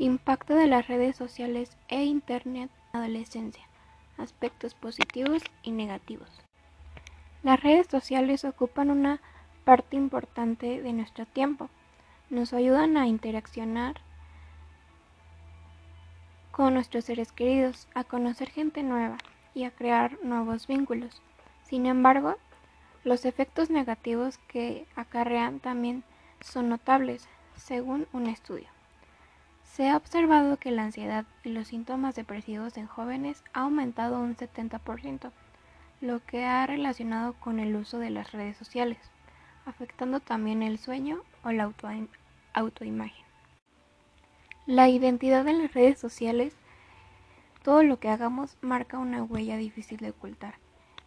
Impacto de las redes sociales e Internet en la adolescencia. Aspectos positivos y negativos. Las redes sociales ocupan una parte importante de nuestro tiempo. Nos ayudan a interaccionar con nuestros seres queridos, a conocer gente nueva y a crear nuevos vínculos. Sin embargo, los efectos negativos que acarrean también son notables, según un estudio. Se ha observado que la ansiedad y los síntomas depresivos en jóvenes ha aumentado un 70%, lo que ha relacionado con el uso de las redes sociales, afectando también el sueño o la autoimagen. La identidad en las redes sociales, todo lo que hagamos marca una huella difícil de ocultar,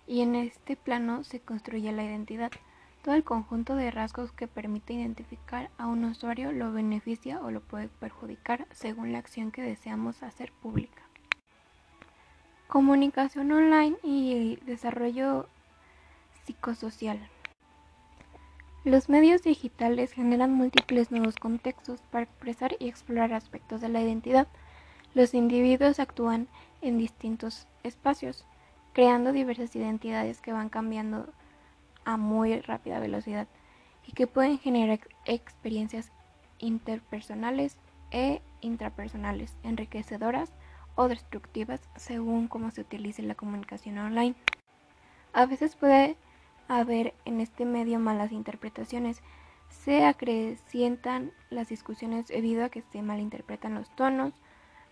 y en este plano se construye la identidad. Todo el conjunto de rasgos que permite identificar a un usuario lo beneficia o lo puede perjudicar según la acción que deseamos hacer pública. Comunicación online y desarrollo psicosocial. Los medios digitales generan múltiples nuevos contextos para expresar y explorar aspectos de la identidad. Los individuos actúan en distintos espacios, creando diversas identidades que van cambiando a muy rápida velocidad y que pueden generar experiencias interpersonales e intrapersonales, enriquecedoras o destructivas según cómo se utilice la comunicación online. A veces puede haber en este medio malas interpretaciones, se acrecientan las discusiones debido a que se malinterpretan los tonos,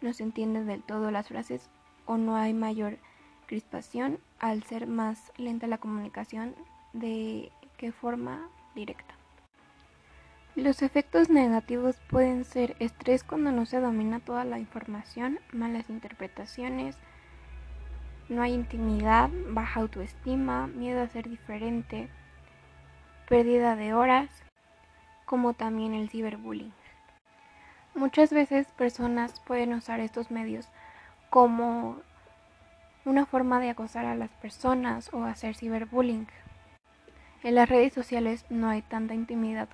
no se entienden del todo las frases o no hay mayor crispación al ser más lenta la comunicación de qué forma directa. Los efectos negativos pueden ser estrés cuando no se domina toda la información, malas interpretaciones, no hay intimidad, baja autoestima, miedo a ser diferente, pérdida de horas, como también el ciberbullying. Muchas veces personas pueden usar estos medios como una forma de acosar a las personas o hacer ciberbullying. En las redes sociales no hay tanta intimidad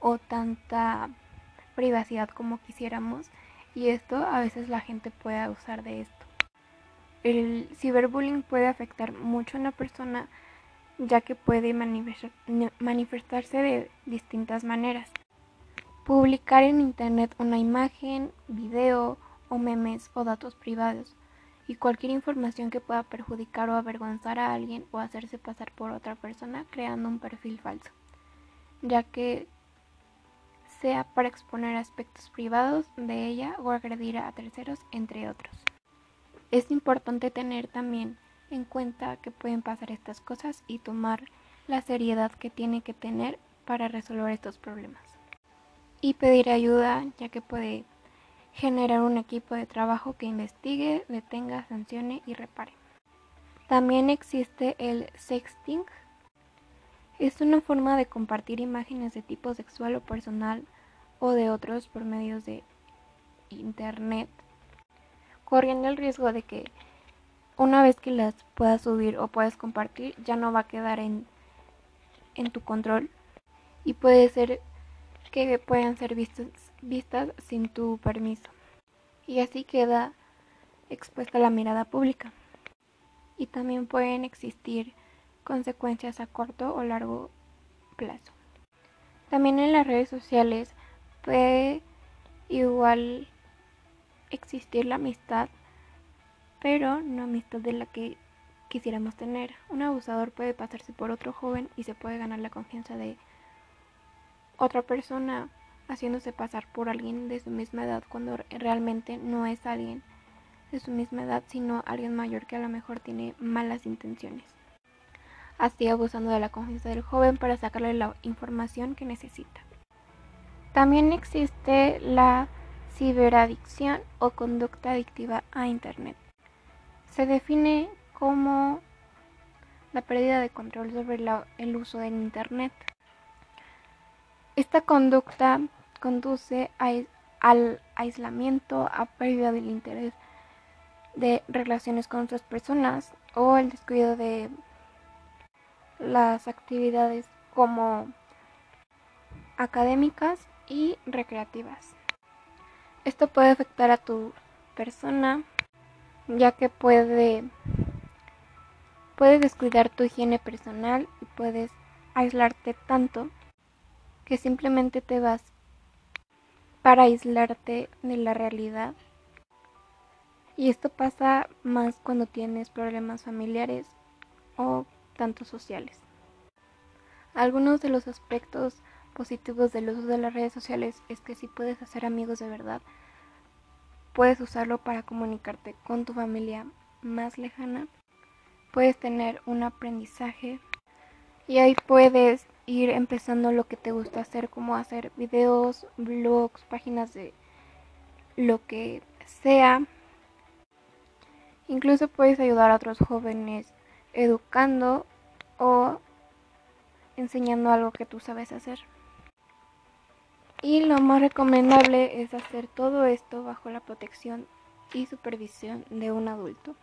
o tanta privacidad como quisiéramos y esto a veces la gente puede abusar de esto. El ciberbullying puede afectar mucho a una persona ya que puede manifestarse de distintas maneras. Publicar en internet una imagen, video o memes o datos privados y cualquier información que pueda perjudicar o avergonzar a alguien o hacerse pasar por otra persona creando un perfil falso, ya que sea para exponer aspectos privados de ella o agredir a terceros, entre otros. Es importante tener también en cuenta que pueden pasar estas cosas y tomar la seriedad que tiene que tener para resolver estos problemas. Y pedir ayuda, ya que puede generar un equipo de trabajo que investigue, detenga, sancione y repare. También existe el sexting. Es una forma de compartir imágenes de tipo sexual o personal o de otros por medios de internet, corriendo el riesgo de que una vez que las puedas subir o puedas compartir ya no va a quedar en, en tu control y puede ser que puedan ser vistas vistas sin tu permiso. Y así queda expuesta la mirada pública. Y también pueden existir consecuencias a corto o largo plazo. También en las redes sociales puede igual existir la amistad, pero no amistad de la que quisiéramos tener. Un abusador puede pasarse por otro joven y se puede ganar la confianza de otra persona haciéndose pasar por alguien de su misma edad cuando realmente no es alguien de su misma edad, sino alguien mayor que a lo mejor tiene malas intenciones. Así abusando de la confianza del joven para sacarle la información que necesita. También existe la ciberadicción o conducta adictiva a Internet. Se define como la pérdida de control sobre el uso del Internet. Esta conducta conduce al aislamiento, a pérdida del interés de relaciones con otras personas o el descuido de las actividades como académicas y recreativas. Esto puede afectar a tu persona, ya que puede, puede descuidar tu higiene personal y puedes aislarte tanto que simplemente te vas para aislarte de la realidad. Y esto pasa más cuando tienes problemas familiares o tanto sociales. Algunos de los aspectos positivos del uso de las redes sociales es que si puedes hacer amigos de verdad, puedes usarlo para comunicarte con tu familia más lejana, puedes tener un aprendizaje y ahí puedes ir empezando lo que te gusta hacer, como hacer videos, blogs, páginas de lo que sea. Incluso puedes ayudar a otros jóvenes educando o enseñando algo que tú sabes hacer. Y lo más recomendable es hacer todo esto bajo la protección y supervisión de un adulto.